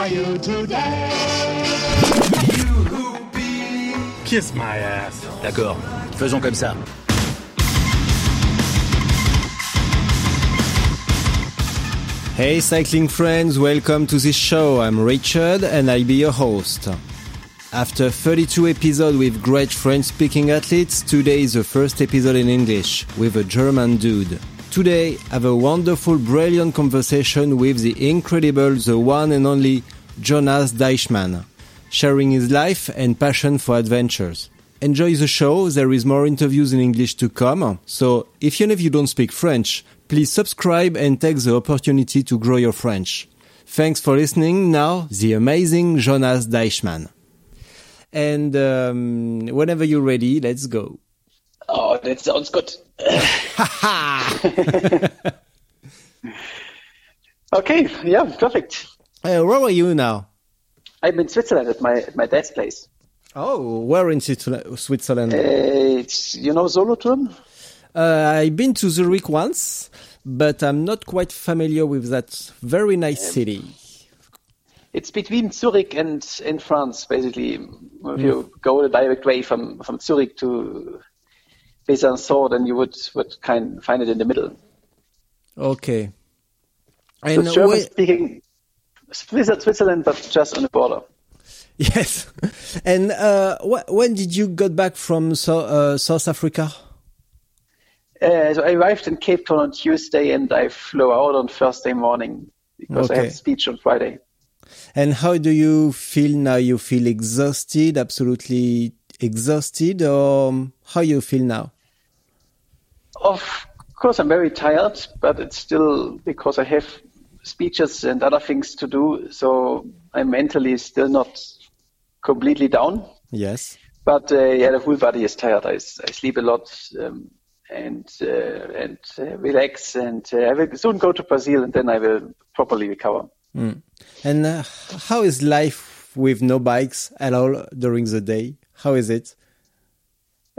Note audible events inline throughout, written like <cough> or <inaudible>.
Are you today? Kiss my ass. D'accord, faisons comme ça. Hey cycling friends, welcome to this show. I'm Richard and I'll be your host. After 32 episodes with great French speaking athletes, today is the first episode in English with a German dude. Today, have a wonderful, brilliant conversation with the incredible, the one and only Jonas Deichmann, sharing his life and passion for adventures. Enjoy the show, there is more interviews in English to come, so if even if you don't speak French, please subscribe and take the opportunity to grow your French. Thanks for listening. Now, the amazing Jonas Deichmann. And um, whenever you're ready, let's go. Oh, that sounds good. <laughs> okay, yeah, perfect. Uh, where are you now? I'm in Switzerland at my at my dad's place. Oh, where in Switzerland? Switzerland? Uh, it's you know Solothurn. Uh, I've been to Zurich once, but I'm not quite familiar with that very nice city. It's between Zurich and in France, basically. If you go the direct way from from Zurich to Besançon, then you would would kind find it in the middle. Okay. So And German where- speaking Switzerland, but just on the border. <laughs> yes. And uh, wh- when did you got back from so- uh, South Africa? Uh, so I arrived in Cape Town on Tuesday, and I flew out on Thursday morning because I Okay. had speech on Friday. And how do you feel now? You feel exhausted, absolutely exhausted, or how you feel now? Of course, I'm very tired, but it's still because I have speeches and other things to do, so I'm mentally still not completely down. Yes. But uh, yeah, the whole body is tired. I sleep a lot um, and uh, and uh, relax, and uh, I will soon go to Brazil, and then I will properly recover. And uh, how is life with no bikes at all during the day? How is it?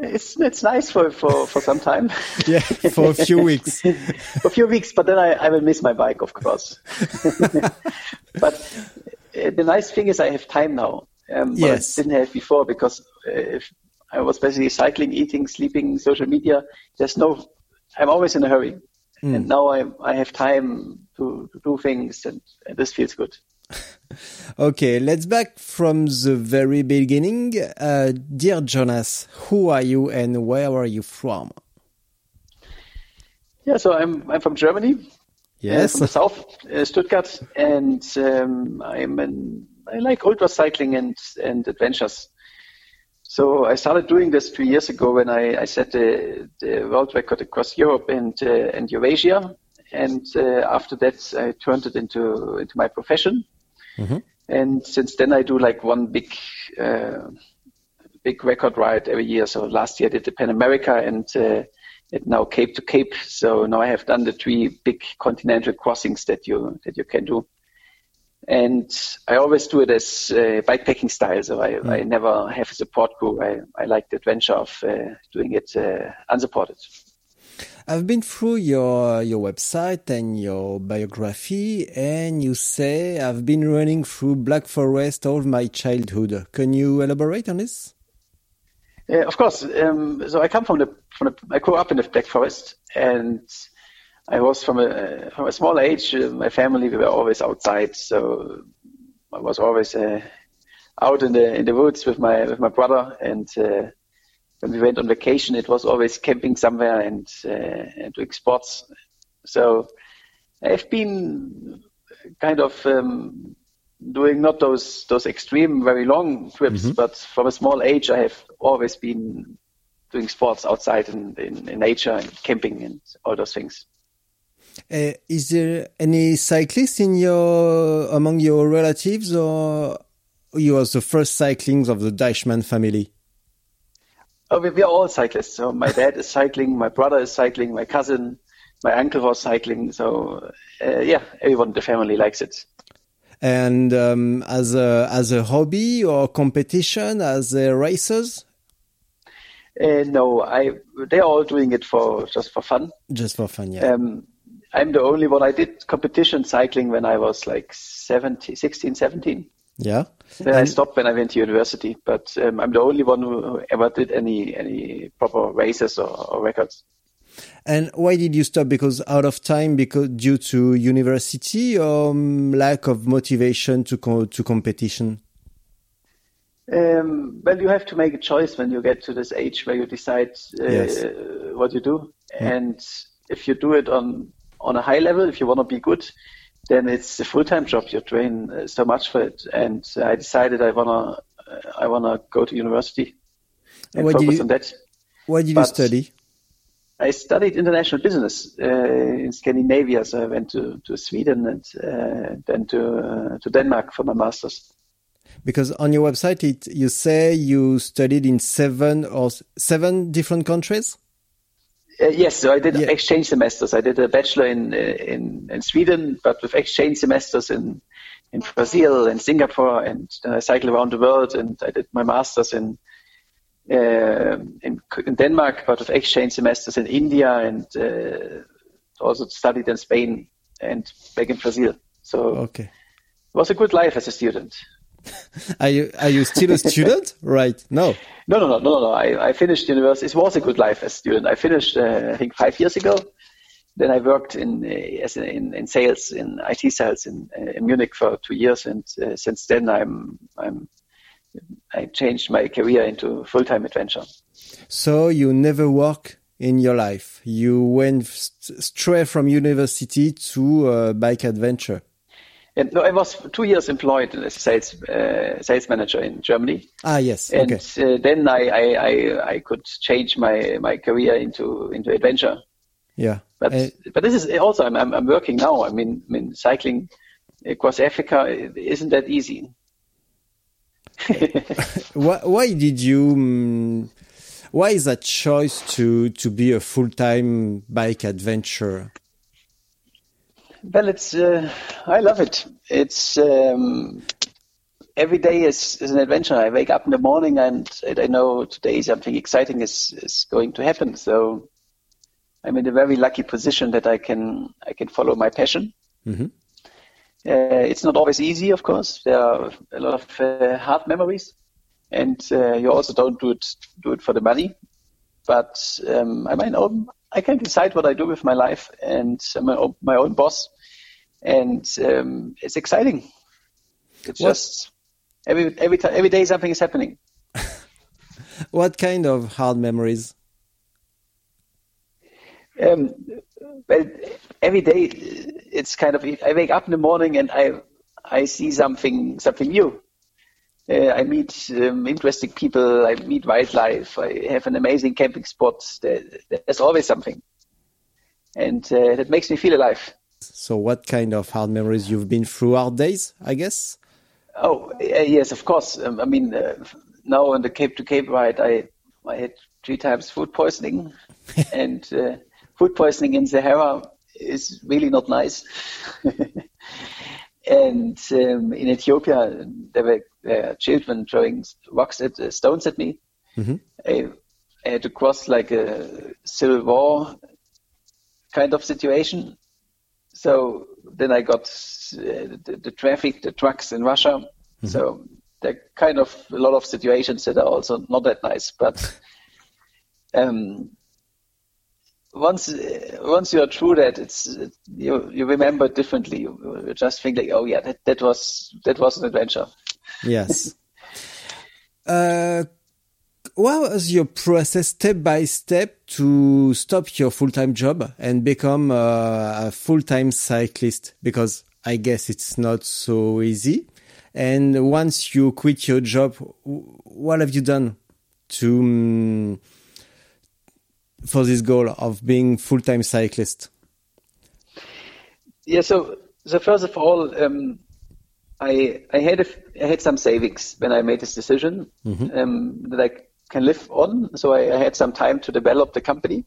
It's it's nice for for, for some time. <laughs> Yeah, for a few weeks. <laughs> for a few weeks, but then I, I will miss my bike, of course. <laughs> but uh, the nice thing is I have time now. Um, Yes. I didn't have before because uh, if I was basically cycling, eating, sleeping, social media. There's no, I'm always in a hurry. And now I, I have time to, to do things and, and this feels good. Okay, let's back from the very beginning. Uh, dear Jonas, who are you and where are you from? Yeah, so I'm, I'm from Germany. uh, Yes. from the south, uh, Stuttgart, and um, I'm an, I like ultra cycling and and adventures. So I started doing this two years ago when I, I set the, the world record across Europe and uh, and Eurasia, and uh, after that I turned it into into my profession. And since then I do like one big uh, big record ride every year. So last year I did the Pan America and uh, and now Cape to Cape. So now I have done the three big continental crossings that you that you can do. And I always do it as uh, bikepacking style. So I, I never have a support crew. I, I like the adventure of uh, doing it uh, unsupported. I've been through your your website and your biography, and you say I've been running through Black Forest all my childhood. Can you elaborate on this? Yeah, of course. Um, so I come from the from the I grew up in the Black Forest, and I was from a from a small age. Uh, my family we were always outside, so I was always uh, out in the in the woods with my with my brother. And uh, when we went on vacation, it was always camping somewhere and uh, and doing sports. So I've been kind of um, doing not those those extreme, very long trips, but from a small age, I have always been doing sports outside in, in, in nature and camping and all those things. Uh, is there any cyclist in your among your relatives, or you are the first cyclings of the Deichmann family? Oh, we, we are all cyclists. So my dad is cycling, my brother is cycling, my cousin, my uncle was cycling. So uh, yeah, everyone in the family likes it. And um, as a as a hobby or competition, as a racers, Uh, no, I they're all doing it for just for fun. just for fun, yeah. Um, I'm the only one. I did competition cycling when I was like 17, 16, 17. Yeah. Then I stopped when I went to university, but um, I'm the only one who ever did any any proper races or, or records. And why did you stop? Because out of time, because due to university or um, lack of motivation to co- to competition. Um, well, you have to make a choice when you get to this age where you decide uh, Yes. what you do, and if you do it on on a high level, if you want to be good, then it's a full time job. You train uh, so much for it, and I decided I wanna uh, I wanna go to university and What did focus you- on that. Why did you study? I studied international business uh, in Scandinavia, so I went to, to Sweden and uh, then to uh, to Denmark for my masters. Because on your website, it you say you studied in seven or seven different countries. Uh, yes, so I did Yeah. exchange semesters. I did a bachelor in, uh, in in Sweden, but with exchange semesters in in Brazil and Singapore, and then I cycled around the world. And I did my masters in uh, in, in Denmark, but with exchange semesters in India, and uh, also studied in Spain and back in Brazil. So Okay. it was a good life as a student. Are you are you still a student? <laughs> right. No. No, no, no, no, no. I, I finished university. It was a good life as a student. I finished, uh, I think, five years ago. Then I worked in uh, as in, in sales, in IT sales in, uh, in Munich for two years, and uh, since then I'm I'm I changed my career into full time adventure. So you never work in your life. You went st- straight from university to uh, bike adventure. And no, I was two years employed as a sales uh, sales manager in Germany, Ah, yes. and Okay. uh, then I, I I I could change my my career into into adventure. Yeah. But Uh, but this is also I'm, I'm I'm working now. I mean, I mean cycling across Africa isn't that easy. <laughs> <laughs> why, why did you? mm, why is that choice to to be a full time bike adventurer? Well, it's uh, I love it. It's um, every day is, is an adventure. I wake up in the morning and, and I know today something exciting is is going to happen. So I'm in a very lucky position that I can I can follow my passion. Mhm. Uh, it's not always easy, of course. There are a lot of uh, hard memories, and uh, you also don't do it do it for the money. But um, I mean, um, I can decide what I do with my life, and my own, my own boss, and um, it's exciting. It's What- just every every time every day something is happening. <laughs> What kind of hard memories? Um, well, every day it's kind of I wake up in the morning and I I see something something new. Uh, I meet um, interesting people. I meet wildlife. I have an amazing camping spot. There, there's always something, and uh, that makes me feel alive. So, what kind of hard memories you've been through hard days? I guess. Oh uh, yes, of course. Um, I mean, uh, now on the Cape to Cape ride, I I had three times food poisoning, <laughs> and uh, food poisoning in Sahara is really not nice. <laughs> and um, in Ethiopia, there were uh, children throwing rocks at uh, stones at me. I, I had to cross like a civil war kind of situation. So then I got uh, the, the traffic, the trucks in Russia. So there are kind of a lot of situations that are also not that nice. But <laughs> um, once uh, once you are through that, it's you you remember differently. You, you just think like, oh yeah, that, that was that was an adventure. Yes. <laughs> uh, what was your process step by step to stop your full time job and become uh, a full time cyclist? Because I guess it's not so easy. And once you quit your job, what have you done to um, for this goal of being full-time cyclist? Yeah, so so first of all, um, I I had a, I had some savings when I made this decision mm-hmm. um, that I can live on. So I, I, had some time to develop the company,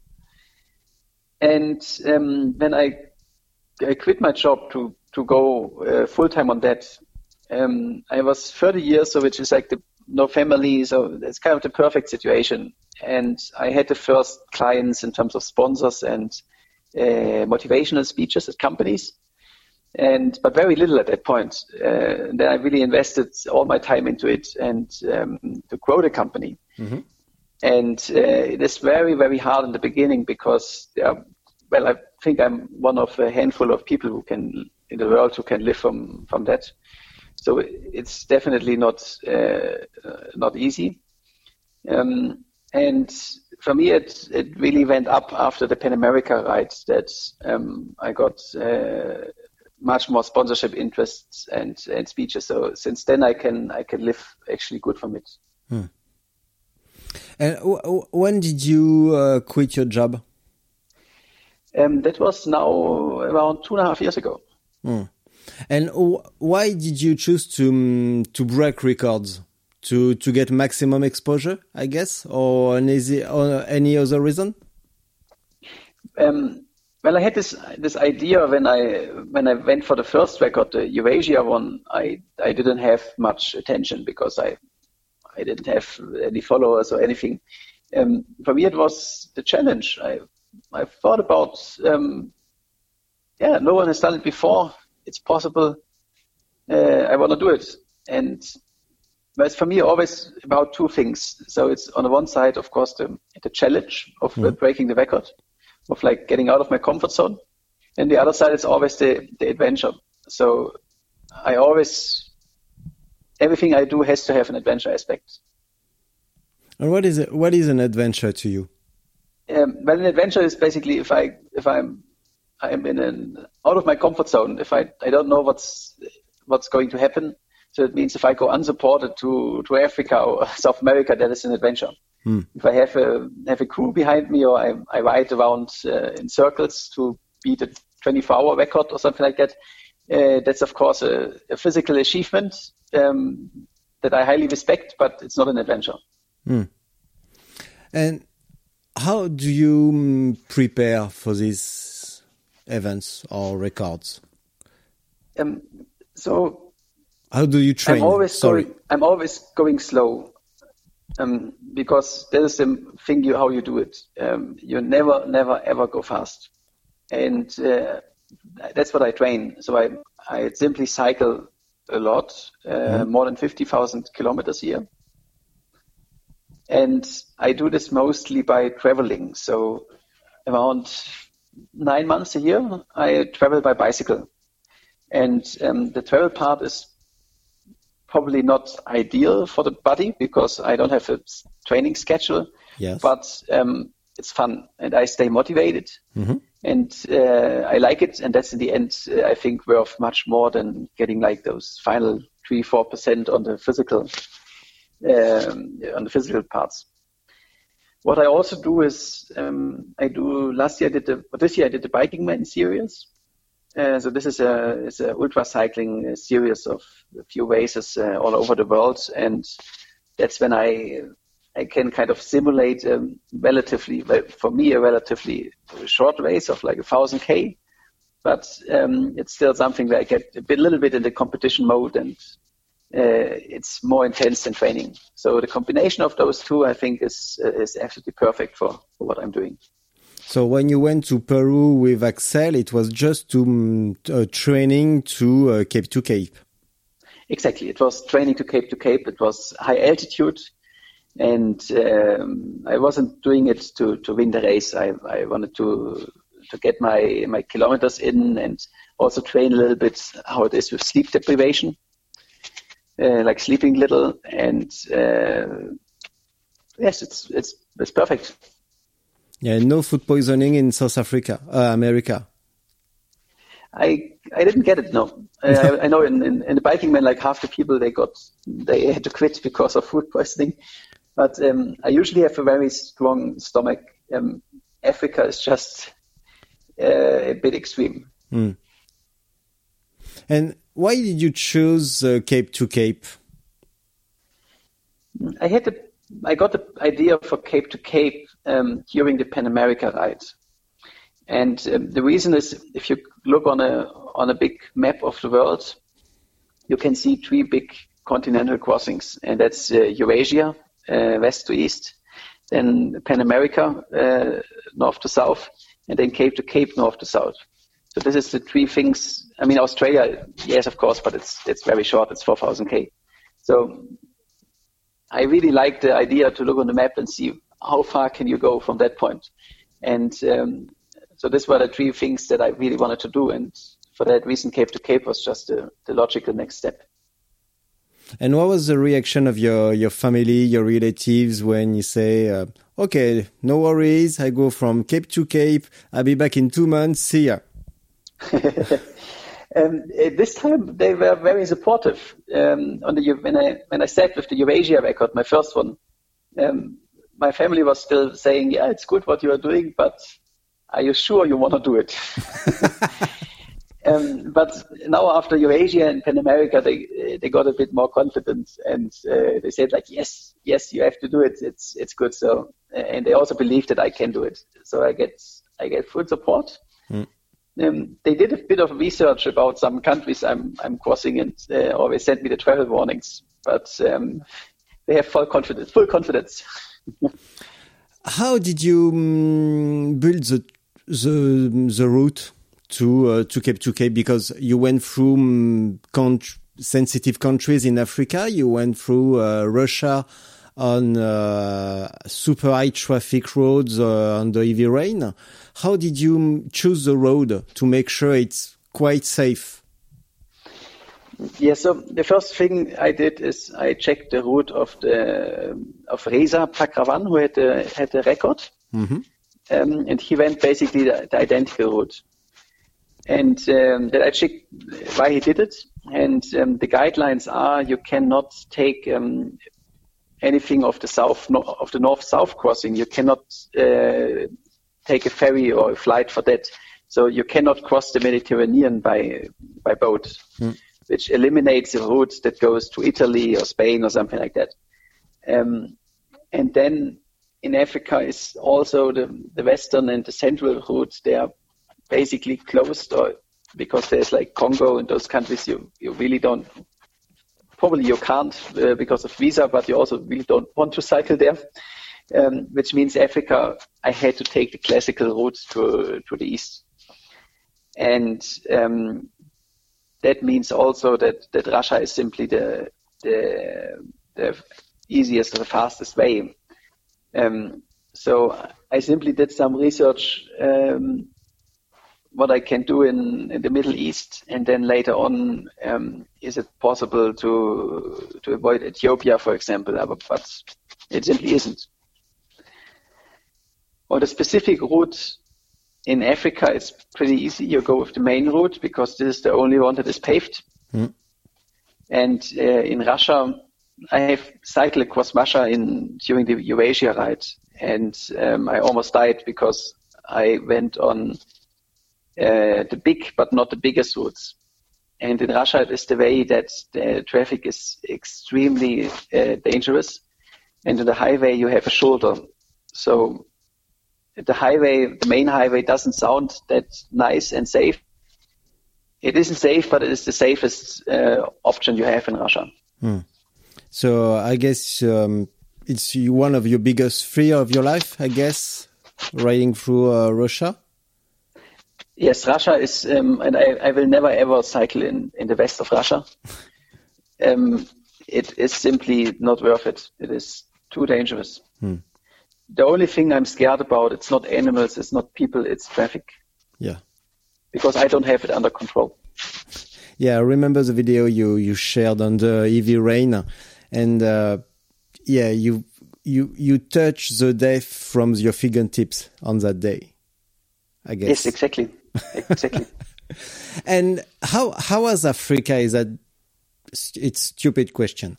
and um, when I I quit my job to to go uh, full time on that, um, I was 30 years, so which is like the no family, so it's kind of the perfect situation. And I had the first clients in terms of sponsors and uh, motivational speeches at companies, and but very little at that point. Uh, then I really invested all my time into it and um, to grow the company. Mm-hmm. And uh, it is very very hard in the beginning because well, I think I'm one of a handful of people who can in the world who can live from from that. So it's definitely not uh, not easy. Um, and for me, it it really went up after the Pan America ride that um, I got uh, much more sponsorship interests and, and speeches. So since then, I can I can live actually good from it. Hmm. And when did you uh, quit your job? Um, that was now around two and a half years ago. Hmm. And why did you choose to um, to break records? To to get maximum exposure, I guess, or any, or any other reason? Um, well, I had this this idea when I when I went for the first record, the Eurasia one. I I didn't have much attention because I I didn't have any followers or anything. Um, for me, it was the challenge. I I thought about um, yeah, no one has done it before it's possible. Uh, I want to do it. And but it's for me always about two things. So it's on the one side, of course, the, the challenge of mm. breaking the record, of like getting out of my comfort zone. And the other side is always the, the adventure. So I always, everything I do has to have an adventure aspect. And what is it? What is an adventure to you? Um, well, an adventure is basically if I if I'm I'm in an out of my comfort zone. If I I don't know what's what's going to happen, so it means if I go unsupported to to Africa or <laughs> South America, that is an adventure. Hmm. If I have a have a crew behind me or I, I ride around uh, in circles to beat a 24-hour record or something like that, uh, that's of course a, a physical achievement um, that I highly respect, but it's not an adventure. Hmm. And how do you mm, prepare for these events or records? Um, so how do you train? I'm always Sorry. Going, I'm always going slow. Um, because that is the thing you how you do it. Um, you never, never, ever go fast, and uh, that's what I train. So I, I simply cycle a lot, uh, mm-hmm. more than fifty thousand kilometers a year, and I do this mostly by traveling. So around nine months a year, I travel by bicycle. And um, the travel part is probably not ideal for the body because I don't have a training schedule. Yes. But um, it's fun and I stay motivated. Mm-hmm. And uh, I like it. And that's in the end, uh, I think, worth much more than getting like those final three, four percent on the physical, um, on the physical parts. What I also do is um, I do last year I did the this year I did the Biking Man series. Uh, so this is a is a ultra cycling series of a few races uh, all over the world, and that's when I I can kind of simulate um, relatively for me a relatively short race of like a thousand k, but um, it's still something that I get a bit, little bit in the competition mode and uh, it's more intense than training. So the combination of those two, I think, is is absolutely perfect for, for what I'm doing. So when you went to Peru with Axel, it was just to uh, training to uh, Cape to Cape. Exactly, it was training to Cape to Cape. It was high altitude, and um, I wasn't doing it to, to win the race. I, I wanted to to get my my kilometers in and also train a little bit how it is with sleep deprivation uh, like sleeping little, and uh, yes, it's it's it's perfect. Yeah, no food poisoning in South Africa, uh, America. I I didn't get it. No, I, I, know in, in, in the biking man, like half the people they got they had to quit because of food poisoning. But um, I usually have a very strong stomach. Um, Africa is just uh, a bit extreme. Mm. And why did you choose uh, Cape to Cape? I had the, I got the idea for Cape to Cape um, during the Pan America ride, and um, the reason is if you look on a on a big map of the world, you can see three big continental crossings, and that's uh, Eurasia, uh, west to east, then Pan America, uh, north to south, and then Cape to Cape, north to south. So this is the three things. I mean, Australia, yes, of course, but it's it's very short. It's 4,000 k. So I really like the idea to look on the map and see how far can you go from that point. And um, so these were the three things that I really wanted to do. And for that reason, Cape to Cape was just the, the logical next step. And what was the reaction of your, your family, your relatives when you say, uh, okay, no worries, I go from Cape to Cape, I'll be back in two months, see ya? <laughs> um, this time they were very supportive. Um, on the, when I when I sat with the Eurasia record, my first one, um, my family was still saying, "Yeah, it's good what you are doing, but are you sure you want to do it?" <laughs> Um, but now after Eurasia and Pan America, they they got a bit more confident and uh, they said like, yes, yes, you have to do it. It's it's good. So and they also believe that I can do it. So I get I get full support. Mm. Um, they did a bit of research about some countries I'm I'm crossing and uh, always sent me the travel warnings. But um, they have full confidence. Full confidence. How did you um, build the the the route? to uh, to Cape to Cape because you went through um, sensitive countries in Africa. You went through uh, Russia on uh, super high traffic roads uh, under heavy rain. How did you choose the road to make sure it's quite safe? Yeah, so the first thing I did is I checked the route of the of Reza Pakravan, who had the had the record, mm -hmm. um, and he went basically the, the identical route and um, that I checked why he did it. And um, the guidelines are you cannot take um, anything of the south of the north-south crossing. You cannot uh, take a ferry or a flight for that. So you cannot cross the Mediterranean by by boat, mm. Which eliminates the route that goes to Italy or Spain or something like that. Um, and then in Africa is also the, the western and the central route. They are basically closed or because there's like Congo and those countries you, you really don't probably you can't uh, because of visa but you also really don't want to cycle there um, which means Africa I had to take the classical routes to to the east and um, that means also that, that Russia is simply the the, the easiest or the fastest way um, so I simply did some research um, what I can do in, in the Middle East, and then later on, um, is it possible to to avoid Ethiopia, for example? But it simply isn't. On the specific route in Africa, it's pretty easy. You go with the main route because this is the only one that is paved. Mm. And uh, in Russia, I have cycled across Russia in during the Eurasia ride, and um, I almost died because I went on uh, the big but not the biggest routes. And in Russia, it is the way that the traffic is extremely uh, dangerous. And on the highway, you have a shoulder. So the highway, the main highway doesn't sound that nice and safe. It isn't safe, but it is the safest uh, option you have in Russia. Hmm. So I guess um, it's one of your biggest fear of your life, I guess, riding through uh, Russia. Yes, Russia is, um, and I, I, will never ever cycle in, in the west of Russia. <laughs> Um, it is simply not worth it. It is too dangerous. Hmm. The only thing I'm scared about, it's not animals, it's not people, it's traffic. Yeah. Because I don't have it under control. Yeah, I remember the video you, you shared on the heavy rain, and uh, yeah, you you you touch the death from your fingertips on that day. I guess. Yes, exactly exactly. <laughs> and how how was Africa? Is that it's stupid question?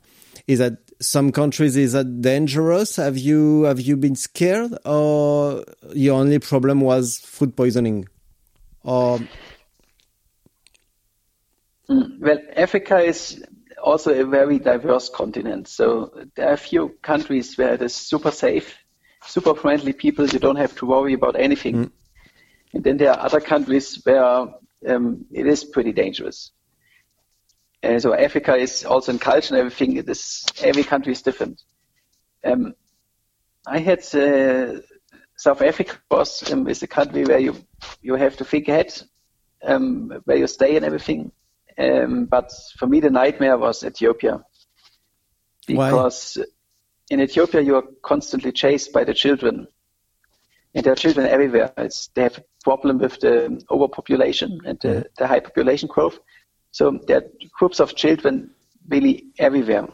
Is that some countries is that dangerous? Have you have you been scared, or your only problem was food poisoning? Or well, Africa is also a very diverse continent. So there are a few countries where it is super safe, super friendly people. You don't have to worry about anything. Mm. And then there are other countries where um, it is pretty dangerous. Uh, so Africa is also in culture and everything. It is every country is different. Um, I had uh, South Africa was um, is a country where you you have to think ahead, um, where you stay and everything. Um, but for me, the nightmare was Ethiopia because Why? in Ethiopia you are constantly chased by the children, and there are children everywhere. It's, they have a problem with the overpopulation and the, mm-hmm. the high population growth. So there are groups of children really everywhere.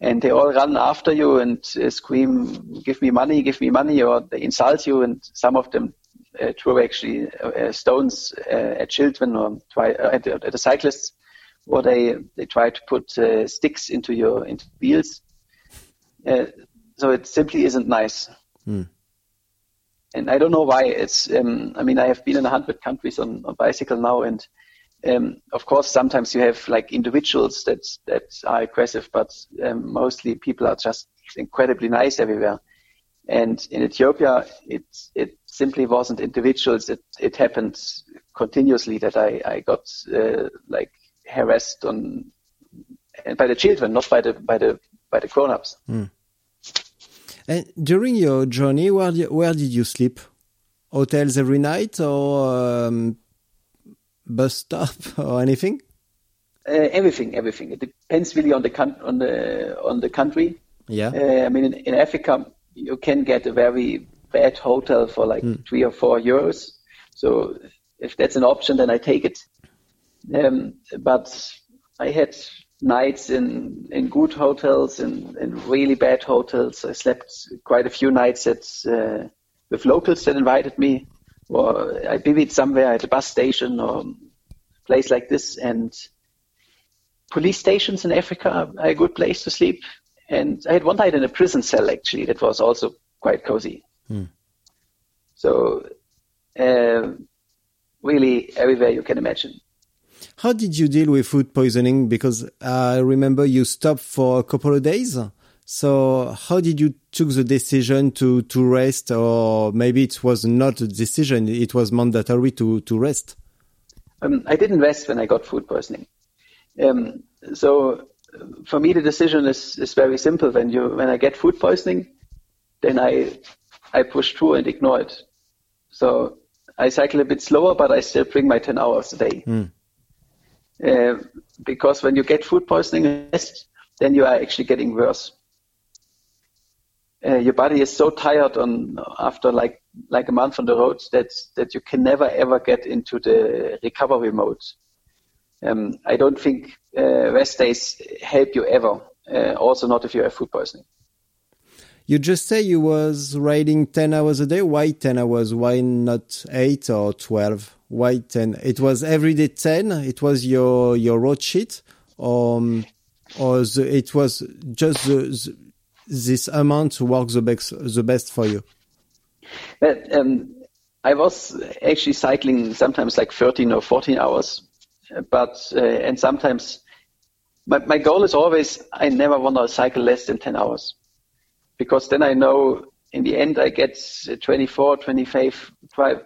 And they all run after you and uh, scream, give me money, give me money, or they insult you. And some of them uh, throw actually uh, stones uh, at children or try, uh, at, at, the cyclists, or they, they try to put uh, sticks into your into wheels. so it simply isn't nice. Mm. And I don't know why. It's um, I mean I have been in a hundred countries on, on bicycle now, and um, of course, sometimes you have like individuals that that are aggressive, but um, mostly people are just incredibly nice everywhere. And in Ethiopia, it it simply wasn't individuals. It it happened continuously that I I got uh, like harassed on by the children, not by the by the by the grown-ups. Mm. And during your journey, where where did you sleep? Hotels every night, or um, bus stop <laughs> or anything? Uh, everything, everything. It depends really on the on the on the country. Yeah. Uh, I mean, in, in, Africa, you can get a very bad hotel for like mm. three or four euros. So if that's an option, then I take it. Um, but I had nights in in good hotels and in, in really bad hotels. I slept quite a few nights at uh, with locals that invited me or I bivvied somewhere at a bus station or place like this. And police stations in Africa are a good place to sleep. And I had one night in a prison cell actually that was also quite cozy. Hmm. So uh, really everywhere you can imagine. How did you deal with food poisoning? Because I remember you stopped for a couple of days. So how did you took the decision to, to rest or maybe it was not a decision, it was mandatory to, to rest? Um, I didn't rest when I got food poisoning. Um, so for me, the decision is, is very simple. When you, when I get food poisoning, then I, I push through and ignore it. So I cycle a bit slower, but I still bring my 10 hours a day. Mm. Uh, because when you get food poisoning, then you are actually getting worse uh, your body is so tired on after like like a month on the road that that you can never ever get into the recovery mode. Um, I don't think uh, rest days help you ever. Uh, also, not if you have food poisoning. You just say you was riding ten hours a day. Why ten hours? Why not eight or twelve? Why ten? It was every day ten. It was your your road sheet, or um, or the, it was just the, the this amount works the best, the best for you? But, um, I was actually cycling sometimes like 13 or 14 hours, but uh, and sometimes my, my goal is always I never want to cycle less than 10 hours because then I know in the end I get 24, 25,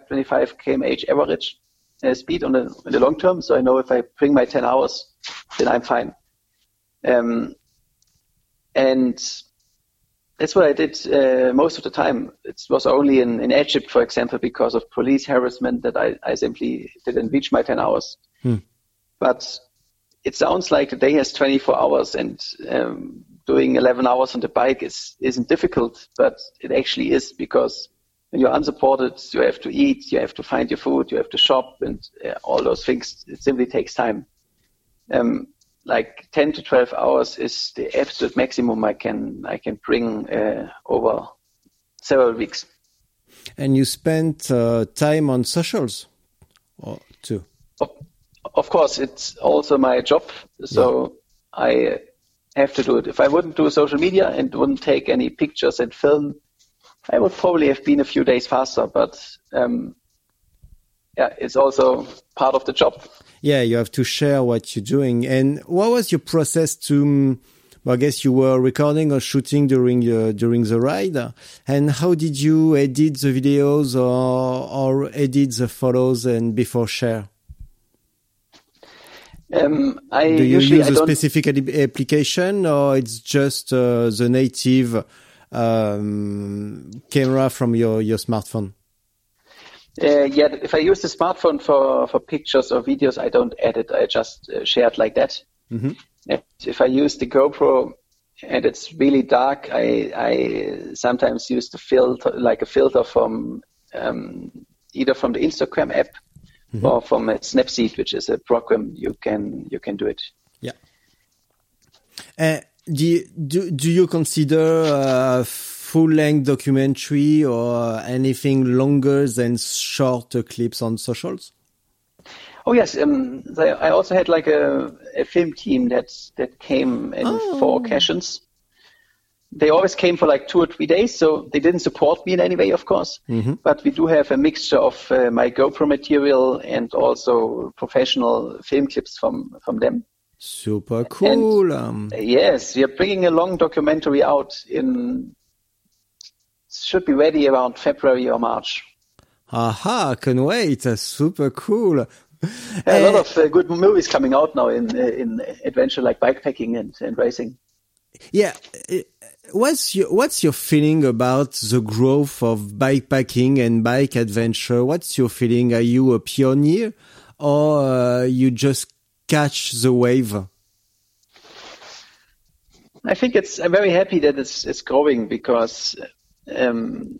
25 kmh average uh, speed on the, in the long term. So I know if I bring my 10 hours, then I'm fine. Um, and that's what I did uh, most of the time. It was only in, in Egypt, for example, because of police harassment that I, I simply didn't reach my 10 hours. Hmm. But it sounds like the day has 24 hours and um, doing 11 hours on the bike is, isn't difficult, but it actually is because when you're unsupported, you have to eat, you have to find your food, you have to shop and uh, all those things. It simply takes time. Um, like 10 to 12 hours is the absolute maximum I can I can bring uh, over several weeks. And you spent uh, time on socials, or too? Of, of, course, it's also my job. So yeah. I have to do it. If I wouldn't do social media and wouldn't take any pictures and film, I would probably have been a few days faster. But um, yeah, it's also part of the job. Yeah, you have to share what you're doing. And what was your process to? mm, Well, I guess you were recording or shooting during uh, during the ride. And how did you edit the videos or or edit the photos and before share? Um, I Do you usually use I a don't specific application or it's just uh, the native um, camera from your, your smartphone? Uh, yeah, if I use the smartphone for, for pictures or videos, I don't edit. I just uh, share it like that. Mm-hmm. If I use the GoPro and it's really dark, I, I sometimes use the filter, like a filter from um, either from the Instagram app or from a Snapseed, which is a program you can you can do it. Yeah. Uh, do, you, do, do you consider a full length documentary or anything longer than short clips on socials? Oh yes, um, I also had like a, a film team that that came in four occasions. They always came for like two or three days, so they didn't support me in any way, of course. But we do have a mixture of uh, my GoPro material and also professional film clips from from them. Super cool. um, Yes, we are bringing a long documentary out in should be ready around February or March. aha, can wait. Super cool. A lot of uh, good movies coming out now in in adventure like bikepacking and, and racing. Yeah. uh, What's your What's your feeling about the growth of bikepacking and bike adventure? What's your feeling? Are you a pioneer, or uh, you just catch the wave? I think it's. I'm very happy that it's it's growing because, um,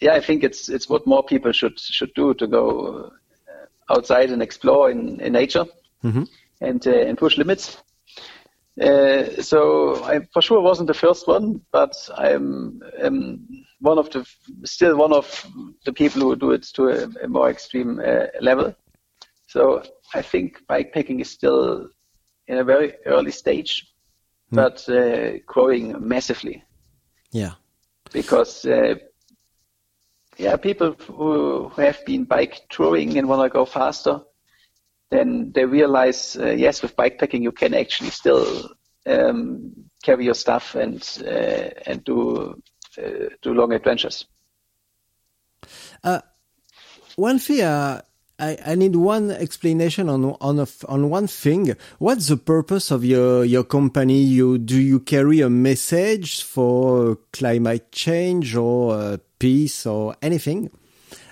yeah, I think it's it's what more people should should do to go uh, outside and explore in, in nature and uh, and push limits. Uh, so I for sure wasn't the first one, but I'm um, one of the still one of the people who do it to a, a more extreme uh, level. So I think bikepacking is still in a very early stage, but uh, growing massively Yeah. Because uh, yeah, people who, have been bike touring and want to go faster, then they realize uh, yes, with bikepacking you can actually still um, carry your stuff and uh, and do uh, do long adventures. One thing, uh, I, I need one explanation on on a, on one thing. What's the purpose of your your company? You do you carry a message for climate change or uh, peace or anything,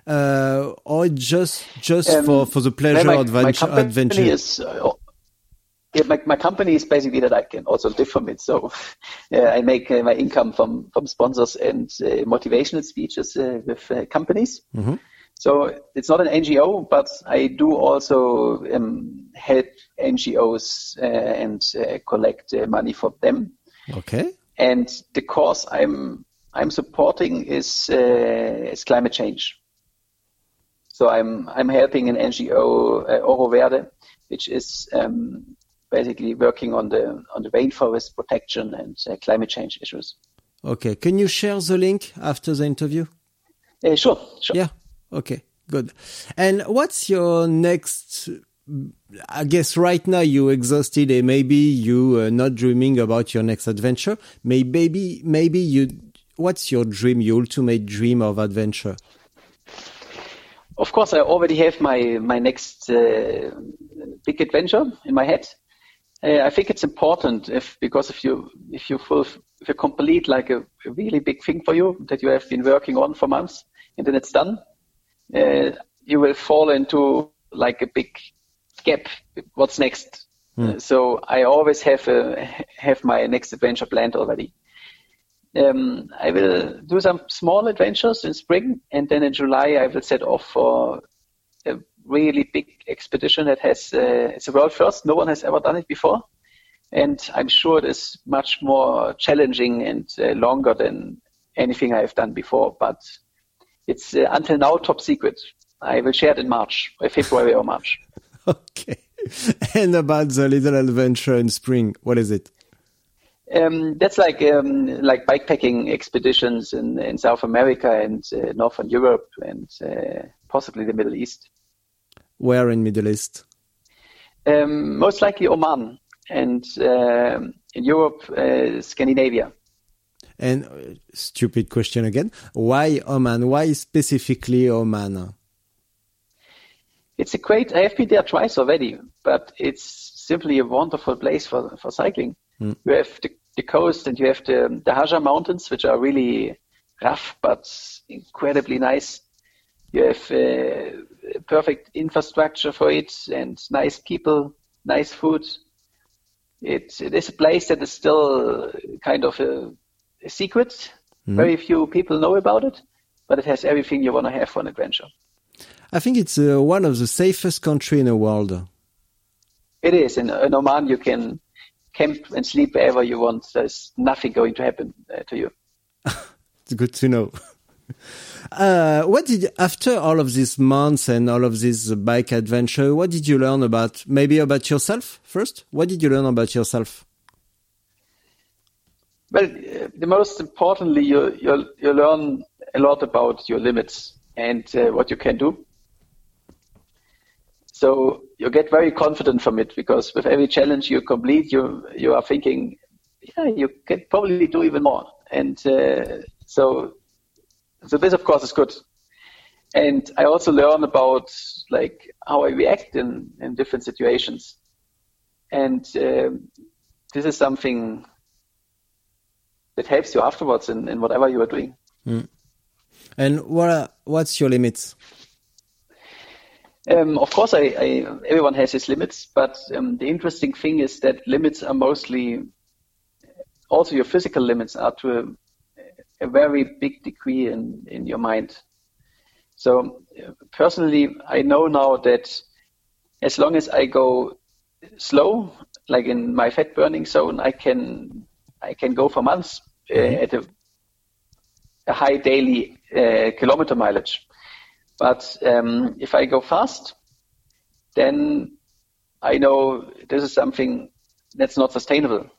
uh, or just just Um, for for the pleasure my, my adventure? company adventure? is uh, yeah, my, my company is basically that I can also live from it. So uh, I make uh, my income from from sponsors and uh, motivational speeches uh, with uh, companies. So it's not an NGO, but I do also um, help NGOs uh, and uh, collect uh, money for them. Okay. And the cause I'm I'm supporting is uh, is climate change. So I'm I'm helping an NGO uh, Oro Verde, which is um, basically working on the on the rainforest protection and uh, climate change issues. Okay. Can you share the link after the interview? Uh, sure, sure. Yeah. Okay. Good. And what's your next? I guess right now you exhausted and maybe you are not dreaming about your next adventure. Maybe, maybe you, what's your dream, your ultimate dream of adventure? Of course, I already have my my next uh, big adventure in my head. Uh, I think it's important if because if you if you full, if you complete like a, a really big thing for you that you have been working on for months and then it's done, uh, you will fall into like a big gap. What's next? Uh, so I always have a, have my next adventure planned already. Um, I will do some small adventures in spring, and then in July I will set off for a really big expedition that has uh, it's a world first. No one has ever done it before, and I'm sure it is much more challenging and uh, longer than anything I've done before. But it's uh, until now top secret. I will share it in March, February or March. <laughs> Okay. And about the little adventure in spring, what is it? Um, that's like um, like bikepacking expeditions in, in South America and uh, Northern Europe and uh, possibly the Middle East. Where in Middle East? Um, most likely Oman and uh, in Europe, uh, Scandinavia. And uh, stupid question again. Why Oman? Why specifically Oman? It's a great. I have been there twice already, but it's simply a wonderful place for for cycling. Mm. You have the, the coast and you have the the Hajar Mountains, which are really rough but incredibly nice. You have uh, perfect infrastructure for it and nice people, nice food. It, it is a place that is still kind of a secret. Mm. Very few people know about it, but it has everything you want to have for an adventure. I think it's uh, one of the safest country in the world. It is. In, in Oman, you can camp and sleep wherever you want. There's nothing going to happen uh, to you. <laughs> it's good to know. <laughs> Uh, what did after all of these months and all of this bike adventure? What did you learn about maybe about yourself first? What did you learn about yourself? Well, uh, the most importantly, you you you learn a lot about your limits and uh, what you can do. So you get very confident from it because with every challenge you complete, you you are thinking, yeah, you can probably do even more. And uh, so, so this of course is good. And I also learn about like how I react in in different situations. And uh, this is something that helps you afterwards in, in whatever you are doing. Mm. And what are, what's your limits? Um, of course, I, I, everyone has his limits, but um, the interesting thing is that limits are mostly also your physical limits are to a, a very big degree in, in your mind. So personally, I know now that as long as I go slow, like in my fat burning zone, I can I can go for months uh, mm-hmm. at a, a, high daily uh, kilometer mileage. But um, if I go fast, then I know this is something that's not sustainable.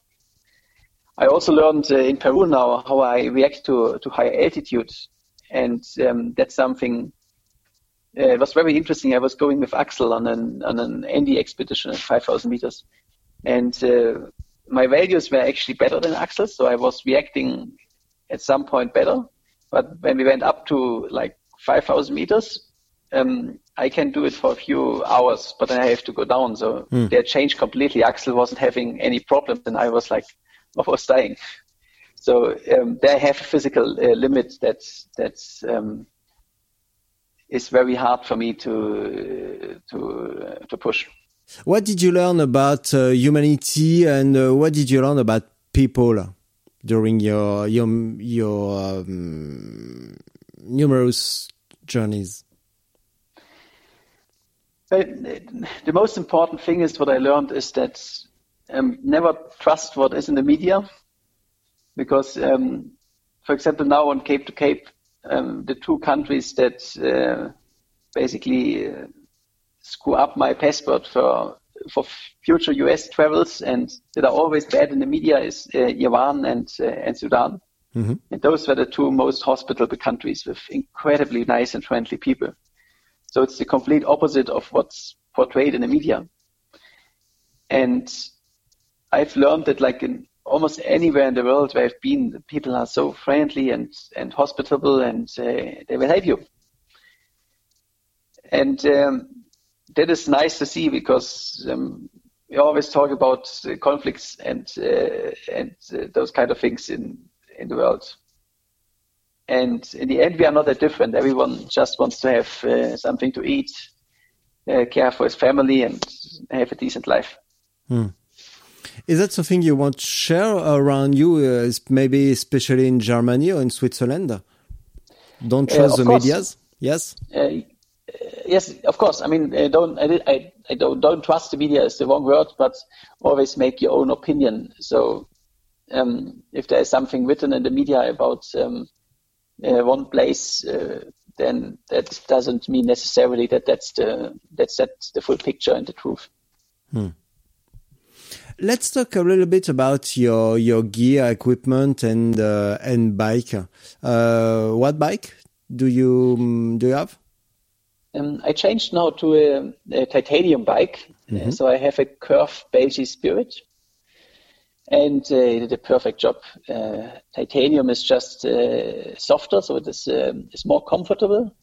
I also learned uh, in Peru now how I react to, to high altitude. And um, that's something uh, it was very interesting. I was going with Axel on an, on an Andy expedition at 5,000 meters. And uh, my values were actually better than Axel's, so I was reacting at some point better. But when we went up to like 5,000 meters, um, I can do it for a few hours, but then I have to go down. So mm. they changed completely. Axel wasn't having any problems, and I was like <laughs> almost dying. So um, they have a physical uh, limit that's that's um, is very hard for me to to uh, to push. What did you learn about uh, humanity, and uh, what did you learn about people during your your your um, numerous journeys? the most important thing is what I learned is that um, never trust what is in the media, because, um, for example, now on Cape to Cape, um, the two countries that uh, basically uh, screw up my passport for for future U.S. travels and that are always bad in the media is uh, Iran and uh, and Sudan. Mm-hmm. And those were the two most hospitable countries with incredibly nice and friendly people. So it's the complete opposite of what's portrayed in the media. And I've learned that like in almost anywhere in the world where I've been, the people are so friendly and, and hospitable and uh, they will help you. And um, that is nice to see because um, we always talk about uh, conflicts and uh, and uh, those kind of things in in the world. And in the end, we are not that different. Everyone just wants to have uh, something to eat, uh, care for his family, and have a decent life. Hmm. Is that something you want to share around you, uh, maybe especially in Germany or in Switzerland? Don't trust the course. medias. Yes yes, of course. I mean, I don't, I, I, don't, don't trust the media is the wrong word, but always make your own opinion. So, um, if there is something written in the media about um, uh, one place, uh, then that doesn't mean necessarily that that's the that's that's the full picture and the truth. Hmm. let's talk a little bit about your your gear, equipment, and uh, and bike. Uh, what bike do you do you have? Um, I changed now to a, a titanium bike, mm-hmm. so I have a Curve Belgie Spirit, and uh, it did a perfect job. Uh, titanium is just uh, softer, so it is um, it's more comfortable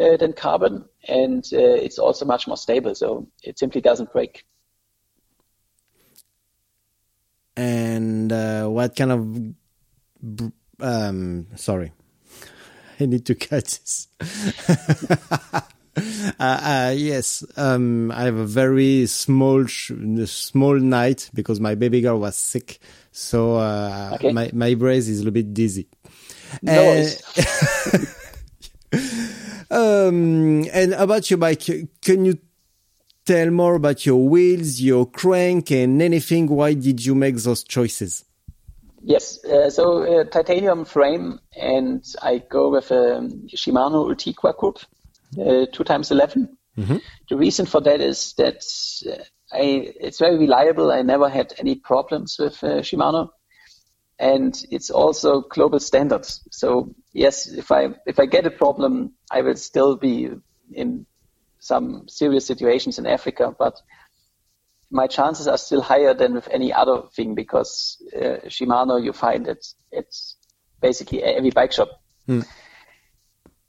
uh, than carbon, and it's also much more stable, so it simply doesn't break. and uh, what kind of um, sorry <laughs> i need to catch this <laughs> <laughs> uh, uh, yes um, i have a very small small night because my baby girl was sick so uh, okay. my, my brain is a little bit dizzy no <laughs> um, and about your bike can you tell more about your wheels, your crank, and anything. Why did you make those choices? Yes, uh, so uh, titanium frame, and I go with a Shimano Ultegra Coupe, uh, two times 11. Mm-hmm. The reason for that is that uh, I, it's very reliable. I never had any problems with uh, Shimano, and it's also global standards. So yes, if I if I get a problem, I will still be in some serious situations in Africa, but my chances are still higher than with any other thing because uh, Shimano, you find it it's basically every bike shop. Hmm.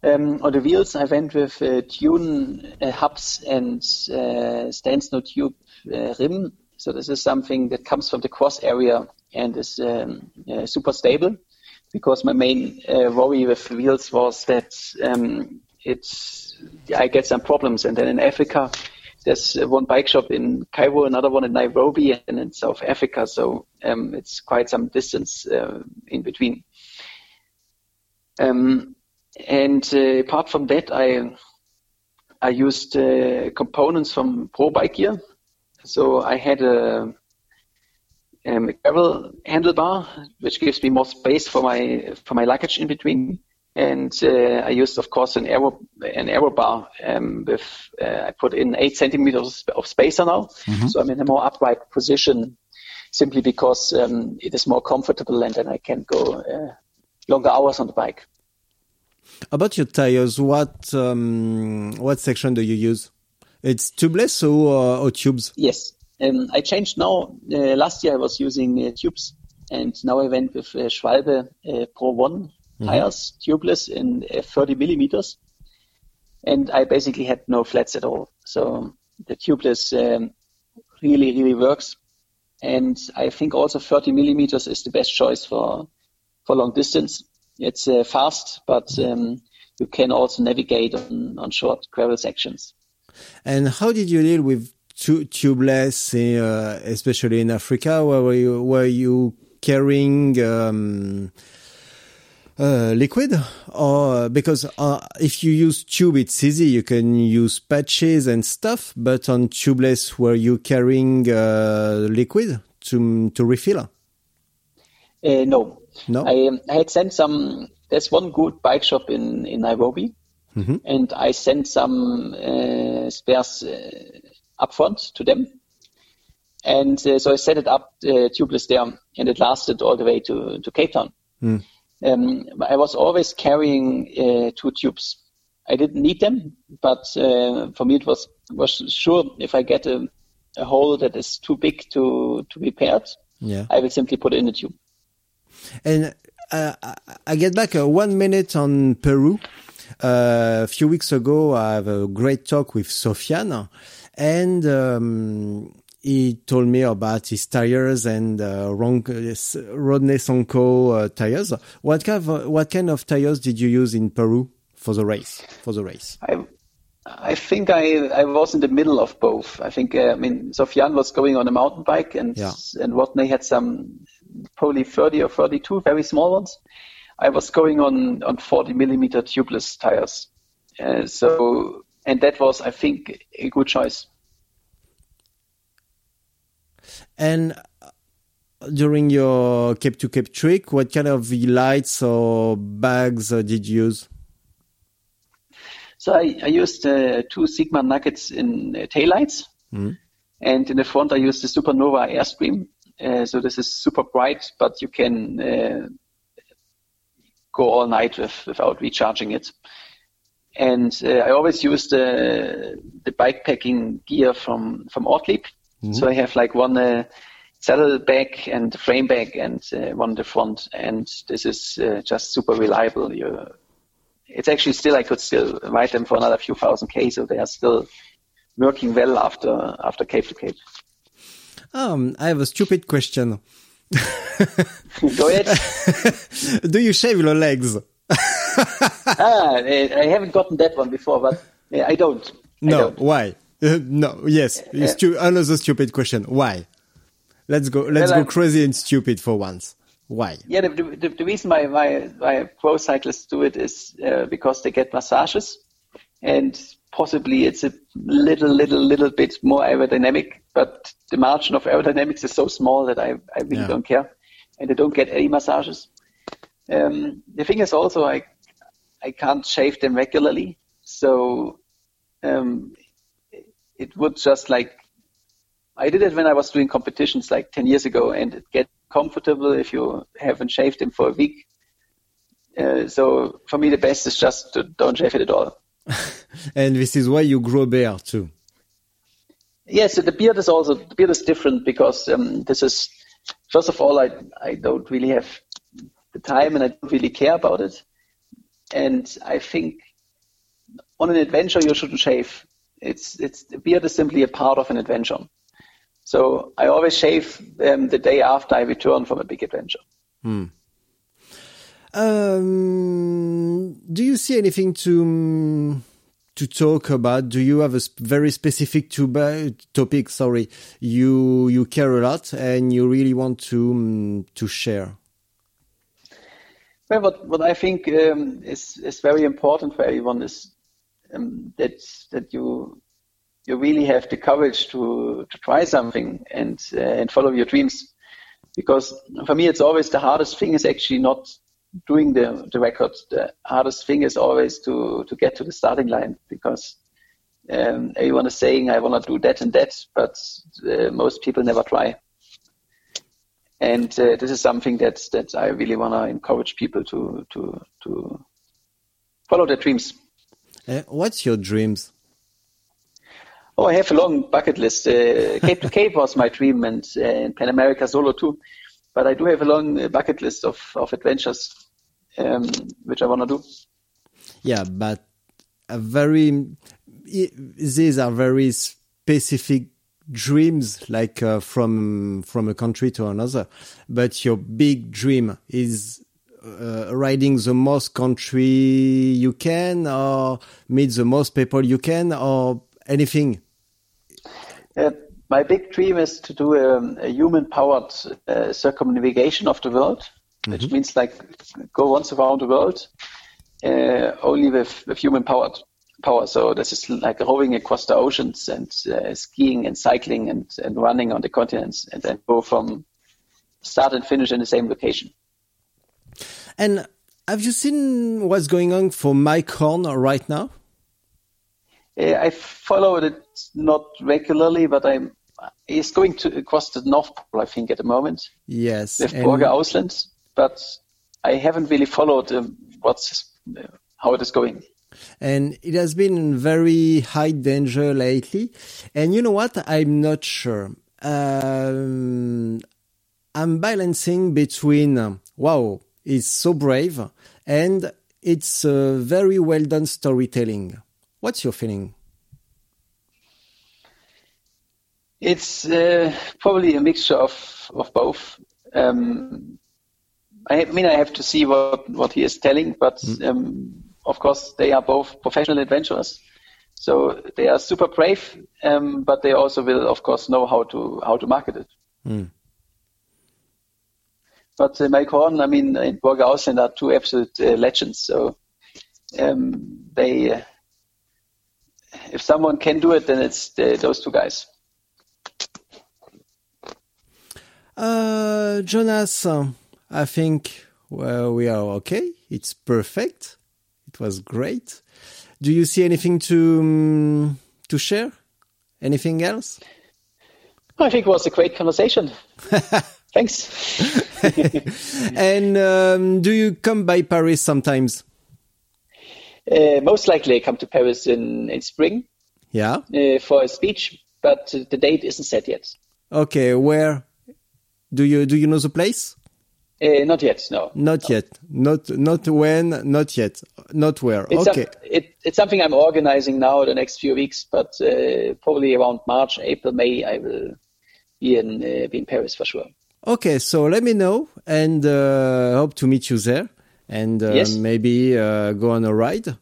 Um, on the wheels, I went with uh, Tune uh, hubs and uh, no tube uh, rim. So this is something that comes from the cross area and is um, uh, super stable. Because my main uh, worry with wheels was that um, it's I get some problems. And then in Africa, there's one bike shop in Cairo, another one in Nairobi, and in South Africa. So um, it's quite some distance uh, in between. Um, and uh, apart from that, I I used uh, components from Pro Bike Gear. So I had a, um, a gravel handlebar, which gives me more space for my for my luggage in between and uh, I used, of course, an aero an aero bar um, with uh, I put in eight centimeters of spacer now, mm-hmm. so I'm in a more upright position, simply because um, it is more comfortable, and then I can go uh, longer hours on the bike. About your tires, what um, what section do you use? It's tubeless or, or tubes? Yes, um, I changed now. Uh, last year I was using uh, tubes, and now I went with uh, Schwalbe Pro One mm-hmm. tires, tubeless in uh, 30 millimeters. And I basically had no flats at all. So the tubeless um, really, really works. And I think also 30 millimeters is the best choice for, for long distance. It's uh, fast, but um, you can also navigate on, on short gravel sections. And how did you deal with tu- tubeless, uh, especially in Africa? Where were you, were you carrying um, uh, liquid? Or because uh, if you use tube it's easy. You can use patches and stuff but on tubeless were you carrying uh, liquid to to refill? Uh, no no I, um, I, had sent some there's one good bike shop in in nairobi mm-hmm. and i sent some uh, spares uh, upfront to them and so i set it up tubeless there and it lasted all the way to to cape town mm um, I was always carrying uh, two tubes. I didn't need them, but uh, for me it was was sure if I get a, a hole that is too big to to be paired, yeah. I will simply put in a tube. And uh, I get back uh, one minute on Peru. Uh, a few weeks ago, I have a great talk with Sofiane, and um, he told me about his tires and uh, Rodney Soncco uh, tires. What kind of what kind of tires did you use in Peru for the race? For the race, I, I think I I was in the middle of both. I think uh, I mean Sofiane was going on a mountain bike and yeah. and Rodney had some probably 30 or 32 very small ones. I was going on on 40 millimeter tubeless tires. Uh, so and that was I think a good choice. And uh, during your Cape to Cape trick, what kind of lights or bags uh, did you use? So I, I used uh, two Sigma nuggets in uh, taillights. Mm. And in the front, I used the Supernova Airstream. Uh, so this is super bright, but you can uh, go all night with, without recharging it. And uh, I always use the the bike packing gear from from Ortlieb. Mm-hmm. So I have like one uh, saddle bag and frame bag and uh, one in the front, and this is uh, just super reliable. You, it's actually still I could still ride them for another few thousand k, so they are still working well after after Cape to Cape. Um, I have a stupid question. <laughs> Go ahead. <laughs> Do you shave your legs? ah, I haven't gotten that one before, but I don't. No, I don't. why? Uh, no, yes, uh, stu- another stupid question. Why? Let's go. Let's well, go crazy and stupid for once. Why? Yeah, the, the, the reason why, why, why pro cyclists do it is uh, because they get massages, and possibly it's a little, little, little bit more aerodynamic. But the margin of aerodynamics is so small that I, I really yeah. don't care, and I don't get any massages. Um, the thing is also I I can't shave them regularly, so um, it would just like I did it when I was doing competitions like 10 years ago, and it gets comfortable if you haven't shaved them for a week. Uh, so for me, the best is just to don't shave it at all. <laughs> and this is why you grow beard too. Yes, so the beard is also the beard is different because um, this is first of all I I don't really have the time and I don't really care about it, and I think on an adventure you shouldn't shave. It's it's the beard is simply a part of an adventure. So I always shave um, the day after I return from a big adventure. Hmm. Um, do you see anything to to talk about? Do you have a very specific to, topic? Sorry, you you care a lot and you really want to um, to share. Well, what what I think um, is is very important for everyone is um, that that you you really have the courage to to try something and uh, and follow your dreams. Because for me, it's always the hardest thing is actually not doing the, the record, the hardest thing is always to, to get to the starting line because um, everyone is saying, I want to do that and that, but uh, most people never try. And uh, this is something that, that I really want to encourage people to, to, to follow their dreams. Uh, what's your dreams? Oh, I have a long bucket list. Uh, Cape to <laughs> Cape was my dream and, uh, Pan America Solo too. But I do have a long uh, bucket list of, of adventures um, which I want to do. Yeah, but a very these are very specific dreams, like uh, from from a country to another. But your big dream is uh, riding the most country you can, or meet the most people you can, or anything. Uh, my big dream is to do a, a human-powered uh, circumnavigation of the world which mm-hmm. means like go once around the world uh, only with, with human powered power. So this is like rowing across the oceans and uh, skiing and cycling and, and running on the continents and then go from start and finish in the same location. And have you seen what's going on for Mike Horn right now? Uh, I followed it not regularly, but I'm he's going to across the North Pole, I think, at the moment. Yes, with Borge Ousland but I haven't really followed um, what's how it is going. And it has been in very high danger lately. And you know what? I'm not sure. Um, I'm balancing between, uh, wow, it's so brave and it's uh, very well done storytelling. What's your feeling? It's uh, probably a mixture of, of both. Um, I mean, I have to see what, what he is telling, but mm. um, of course, they are both professional adventurers. So they are super brave, um, but they also will, of course, know how to how to market it. Mm. But uh, Mike Horn, I mean, and Borge Ousland are two absolute uh, legends. So um, they, uh, if someone can do it, then it's the, those two guys. Uh, Jonas, I think well, we are okay. It's perfect. It was great. Do you see anything to um, to share? Anything else? I think it was a great conversation. <laughs> Thanks. <laughs> and um, do you come by Paris sometimes? Uh, most likely, I come to Paris in, in spring. Yeah. Uh, for a speech, but the date isn't set yet. Okay, where do you do you know the place? Uh, not yet, no. Not no. yet. Not not when. Not yet. Not where. It's okay. A, it, it's something I'm organizing now the next few weeks, but uh, probably around March, April, May, I will be in uh, be in Paris for sure. Okay, so let me know, and uh, hope to meet you there, and uh, yes. maybe uh, go on a ride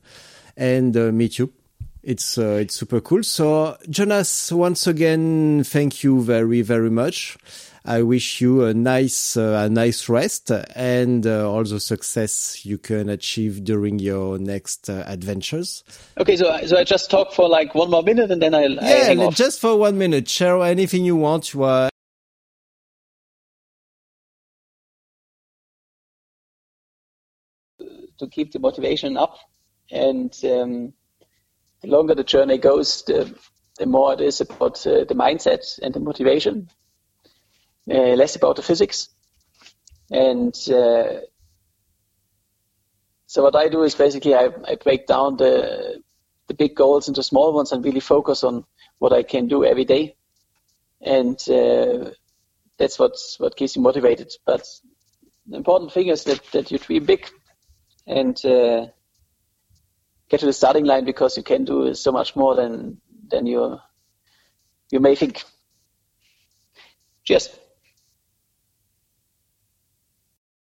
and uh, meet you. It's uh, it's super cool. So Jonas, once again, thank you very very much. I wish you a nice uh, a nice rest and all the success you can achieve during your next adventures. Okay, so so I just talk for like one more minute and then I yeah, I just for one minute. Share anything you want. You are to keep the motivation up. And um, the longer the journey goes, the, the more it is about uh, the mindset and the motivation, uh, less about the physics. And uh, so what I do is basically I, I break down the the big goals into small ones and really focus on what I can do every day. And uh, that's what's what keeps me motivated. But the important thing is that, that you dream big and uh, get to the starting line because you can do so much more than than you you may think. Cheers.